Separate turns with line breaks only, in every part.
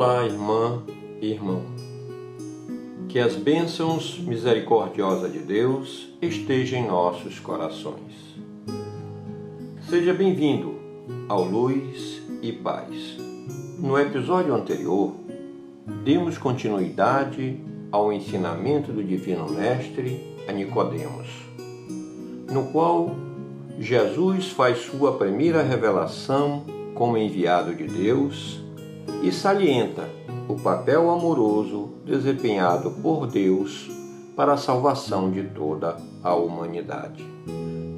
Olá, irmã e irmão. Que as bênçãos misericordiosas de Deus estejam em nossos corações. Seja bem-vindo ao Luz e Paz. No episódio anterior, demos continuidade ao ensinamento do Divino Mestre a Nicodemos, no qual Jesus faz sua primeira revelação como enviado de Deus e salienta o papel amoroso desempenhado por Deus para a salvação de toda a humanidade.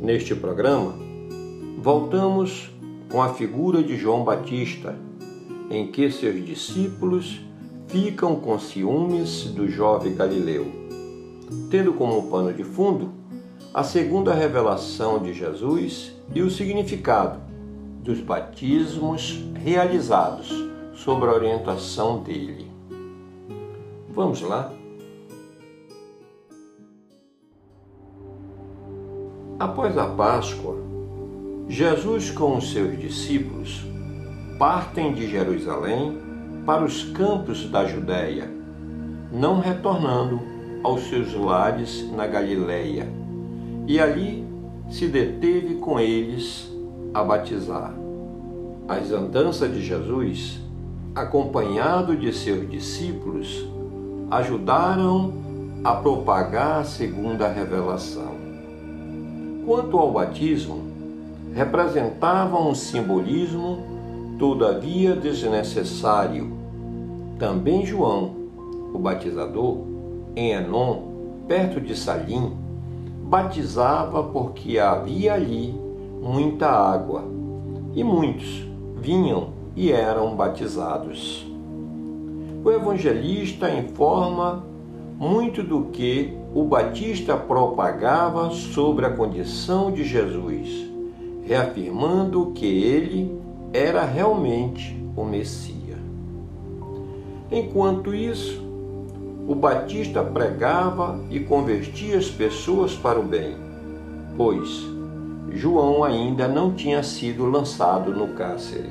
Neste programa, voltamos com a figura de João Batista, em que seus discípulos ficam com ciúmes do jovem Galileu, tendo como pano de fundo a segunda revelação de Jesus e o significado dos batismos realizados sob a orientação dele. Vamos lá? Após a Páscoa, Jesus com os seus discípulos partem de Jerusalém para os campos da Judéia, não retornando aos seus lares na Galileia, e ali se deteve com eles a batizar. As andanças de Jesus acompanhado de seus discípulos, ajudaram a propagar a segunda revelação. Quanto ao batismo, representava um simbolismo, todavia desnecessário. Também João, o batizador, em Enon, perto de Salim, batizava porque havia ali muita água, e muitos vinham e eram batizados. O evangelista informa muito do que o Batista propagava sobre a condição de Jesus, reafirmando que ele era realmente o Messias. Enquanto isso, o Batista pregava e convertia as pessoas para o bem, pois João ainda não tinha sido lançado no cárcere.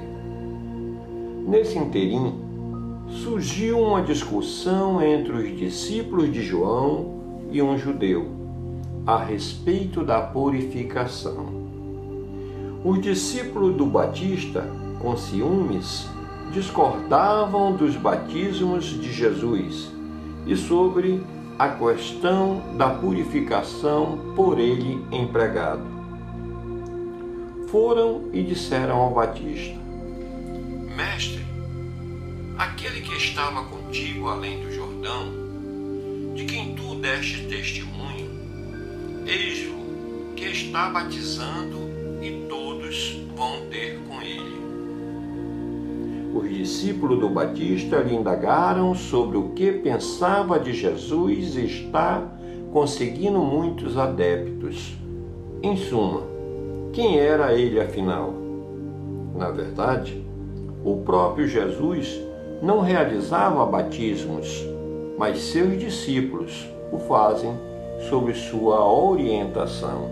Nesse interim, surgiu uma discussão entre os discípulos de João e um judeu a respeito da purificação. Os discípulos do Batista, com ciúmes, discordavam dos batismos de Jesus e sobre a questão da purificação por ele empregado. Foram e disseram ao Batista:
Mestre, aquele que estava contigo além do Jordão, de quem tu deste testemunho, eis-o que está batizando e todos vão ter com ele.
Os discípulos do Batista lhe indagaram sobre o que pensava de Jesus e está conseguindo muitos adeptos. Em suma, quem era ele afinal? Na verdade, o próprio Jesus não realizava batismos, mas seus discípulos o fazem sob sua orientação.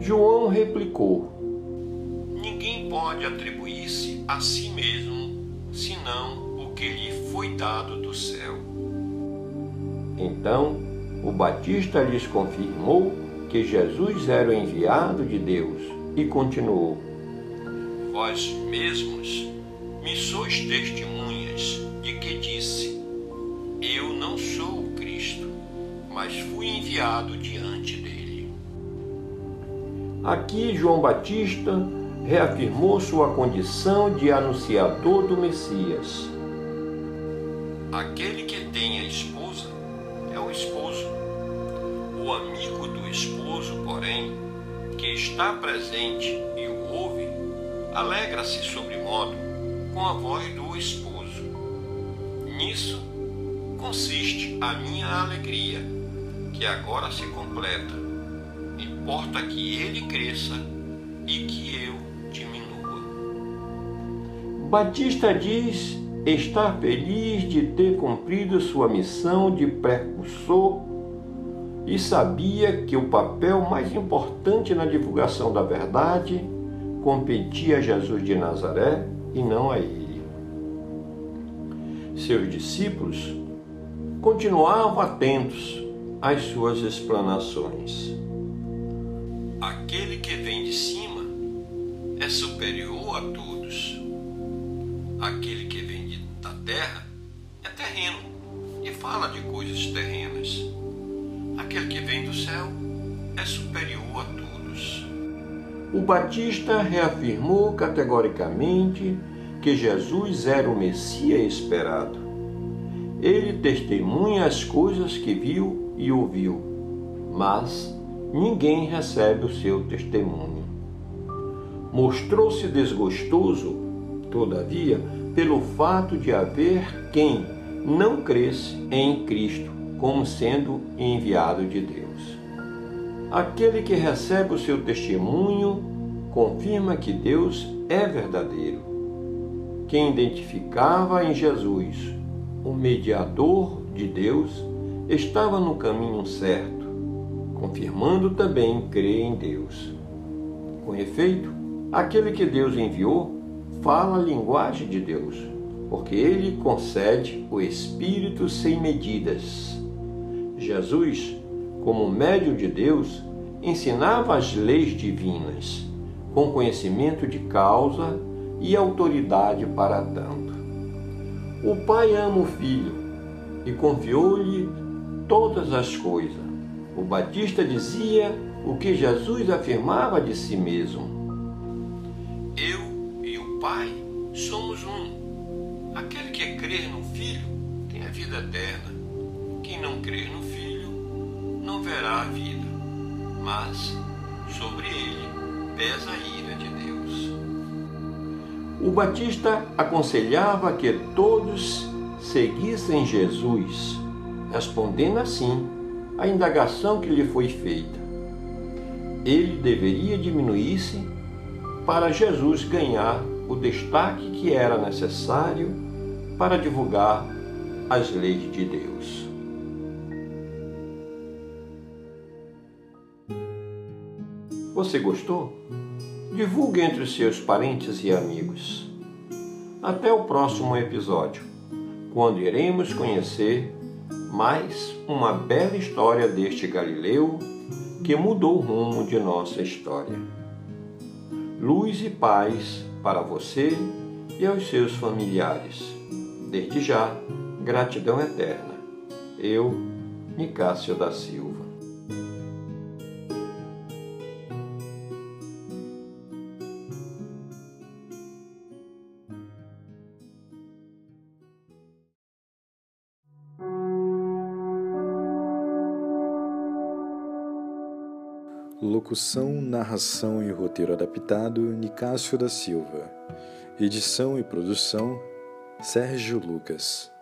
João replicou:
Ninguém pode atribuir-se a si mesmo senão o que lhe foi dado do céu.
Então o Batista lhes confirmou que Jesus era o enviado de Deus e continuou:
vós mesmos me sois testemunhas de que disse: Eu não sou o Cristo, mas fui enviado diante dele.
Aqui João Batista reafirmou sua condição de anunciador do Messias.
Aquele que tem a esposa é o esposo. O amigo do esposo, porém, que está presente e o ouve, alegra-se sobremodo com a voz do esposo. Nisso consiste a minha alegria, que agora se completa. Importa que ele cresça e que eu diminua.
Batista diz estar feliz de ter cumprido sua missão de precursor e sabia que o papel mais importante na divulgação da verdade competia a Jesus de Nazaré e não a ele. seus discípulos continuavam atentos às suas explanações.
Aquele que vem de cima é superior a todos. Aquele que vem da terra é terreno e fala de coisas terrenas. Aquele que vem do céu é superior a todos.
O Batista reafirmou categoricamente que Jesus era o Messias esperado. Ele testemunha as coisas que viu e ouviu, mas ninguém recebe o seu testemunho. Mostrou-se desgostoso, todavia, pelo fato de haver quem não cresce em Cristo como sendo enviado de Deus. Aquele que recebe o seu testemunho confirma que Deus é verdadeiro. Quem identificava em Jesus o mediador de Deus estava no caminho certo, confirmando também crer em Deus. Com efeito, aquele que Deus enviou fala a linguagem de Deus, porque ele concede o Espírito sem medidas. Jesus como médium de Deus, ensinava as leis divinas, com conhecimento de causa e autoridade para tanto. O Pai ama o Filho e confiou-lhe todas as coisas. O Batista dizia o que Jesus afirmava de si mesmo.
Eu e o Pai somos um. Aquele que crer no Filho tem a vida eterna. Quem não crer no Filho não verá a vida, mas sobre ele pesa a ira de Deus.
O Batista aconselhava que todos seguissem Jesus, respondendo assim à indagação que lhe foi feita. Ele deveria diminuir-se para Jesus ganhar o destaque que era necessário para divulgar as leis de Deus. Você gostou? Divulgue entre seus parentes e amigos. Até o próximo episódio, quando iremos conhecer mais uma bela história deste Galileu que mudou o rumo de nossa história. Luz e paz para você e aos seus familiares. Desde já, gratidão eterna. Eu, Nicásio da Silva.
Locução, narração e roteiro adaptado: Nicásio da Silva. Edição e produção: Sérgio Lucas.